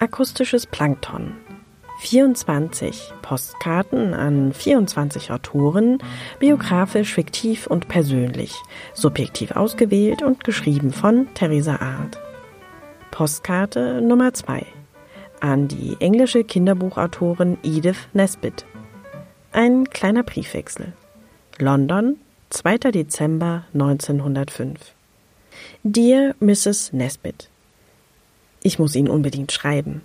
Akustisches Plankton. 24 Postkarten an 24 Autoren, biografisch, fiktiv und persönlich, subjektiv ausgewählt und geschrieben von Theresa Arndt. Postkarte Nummer 2 an die englische Kinderbuchautorin Edith Nesbit. Ein kleiner Briefwechsel. London, 2. Dezember 1905. Dear Mrs. Nesbit. Ich muss Ihnen unbedingt schreiben.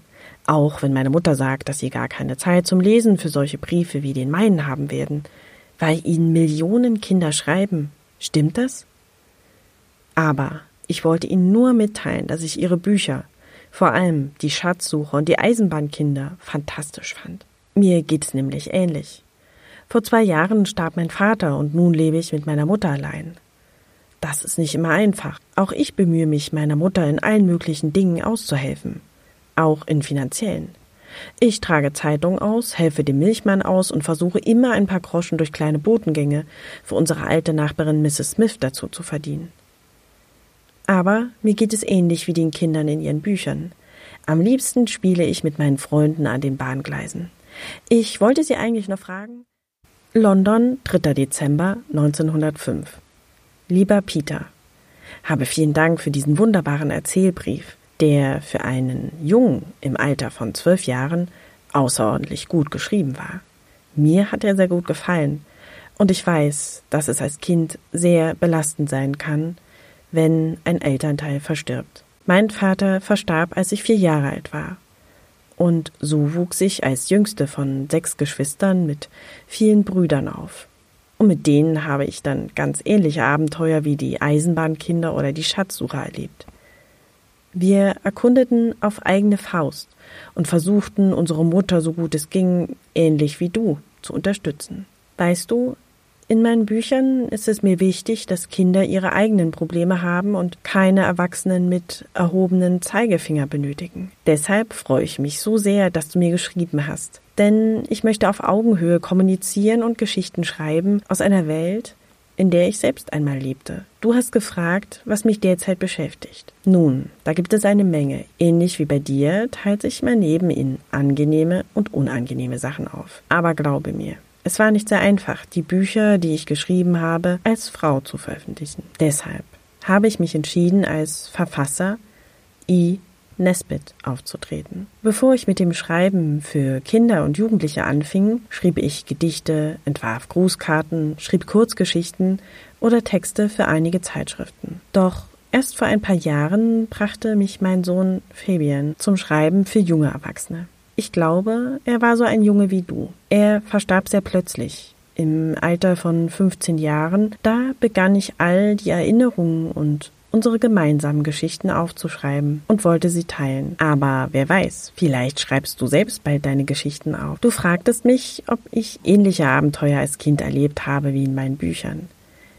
Auch wenn meine Mutter sagt, dass Sie gar keine Zeit zum Lesen für solche Briefe wie den meinen haben werden, weil Ihnen Millionen Kinder schreiben. Stimmt das? Aber ich wollte Ihnen nur mitteilen, dass ich Ihre Bücher, vor allem die Schatzsucher und die Eisenbahnkinder, fantastisch fand. Mir geht es nämlich ähnlich. Vor zwei Jahren starb mein Vater und nun lebe ich mit meiner Mutter allein. Das ist nicht immer einfach. Auch ich bemühe mich, meiner Mutter in allen möglichen Dingen auszuhelfen. Auch in finanziellen. Ich trage Zeitung aus, helfe dem Milchmann aus und versuche immer ein paar Groschen durch kleine Botengänge für unsere alte Nachbarin Mrs. Smith dazu zu verdienen. Aber mir geht es ähnlich wie den Kindern in ihren Büchern. Am liebsten spiele ich mit meinen Freunden an den Bahngleisen. Ich wollte Sie eigentlich noch fragen. London, 3. Dezember 1905. Lieber Peter, habe vielen Dank für diesen wunderbaren Erzählbrief, der für einen Jungen im Alter von zwölf Jahren außerordentlich gut geschrieben war. Mir hat er sehr gut gefallen, und ich weiß, dass es als Kind sehr belastend sein kann, wenn ein Elternteil verstirbt. Mein Vater verstarb, als ich vier Jahre alt war. Und so wuchs ich als jüngste von sechs Geschwistern mit vielen Brüdern auf. Und mit denen habe ich dann ganz ähnliche Abenteuer wie die Eisenbahnkinder oder die Schatzsucher erlebt. Wir erkundeten auf eigene Faust und versuchten, unsere Mutter so gut es ging, ähnlich wie du, zu unterstützen. Weißt du, in meinen Büchern ist es mir wichtig, dass Kinder ihre eigenen Probleme haben und keine Erwachsenen mit erhobenen Zeigefinger benötigen. Deshalb freue ich mich so sehr, dass du mir geschrieben hast. Denn ich möchte auf Augenhöhe kommunizieren und Geschichten schreiben aus einer Welt, in der ich selbst einmal lebte. Du hast gefragt, was mich derzeit beschäftigt. Nun, da gibt es eine Menge. Ähnlich wie bei dir teilt sich mein Leben in angenehme und unangenehme Sachen auf. Aber glaube mir, es war nicht sehr einfach, die Bücher, die ich geschrieben habe, als Frau zu veröffentlichen. Deshalb habe ich mich entschieden, als Verfasser I. Nesbit aufzutreten. Bevor ich mit dem Schreiben für Kinder und Jugendliche anfing, schrieb ich Gedichte, entwarf Grußkarten, schrieb Kurzgeschichten oder Texte für einige Zeitschriften. Doch erst vor ein paar Jahren brachte mich mein Sohn Fabian zum Schreiben für junge Erwachsene. Ich glaube, er war so ein Junge wie du. Er verstarb sehr plötzlich. Im Alter von 15 Jahren, da begann ich all die Erinnerungen und unsere gemeinsamen Geschichten aufzuschreiben und wollte sie teilen. Aber wer weiß, vielleicht schreibst du selbst bald deine Geschichten auf. Du fragtest mich, ob ich ähnliche Abenteuer als Kind erlebt habe wie in meinen Büchern.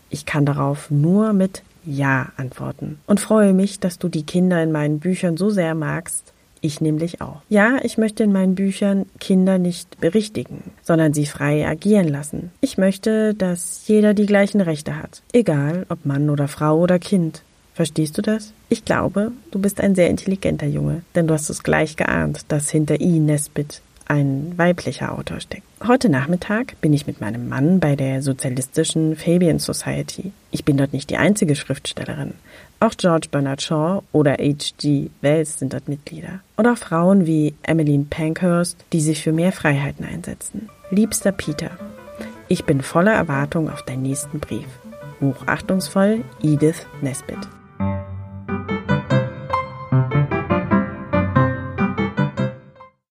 Ich kann darauf nur mit Ja antworten und freue mich, dass du die Kinder in meinen Büchern so sehr magst, ich nämlich auch. Ja, ich möchte in meinen Büchern Kinder nicht berichtigen, sondern sie frei agieren lassen. Ich möchte, dass jeder die gleichen Rechte hat, egal ob Mann oder Frau oder Kind. Verstehst du das? Ich glaube, du bist ein sehr intelligenter Junge, denn du hast es gleich geahnt, dass hinter I. Nesbit ein weiblicher Autor steckt. Heute Nachmittag bin ich mit meinem Mann bei der sozialistischen Fabian Society. Ich bin dort nicht die einzige Schriftstellerin. Auch George Bernard Shaw oder H.G. Wells sind dort Mitglieder. Und auch Frauen wie Emmeline Pankhurst, die sich für mehr Freiheiten einsetzen. Liebster Peter, ich bin voller Erwartung auf deinen nächsten Brief. Hochachtungsvoll Edith Nesbitt.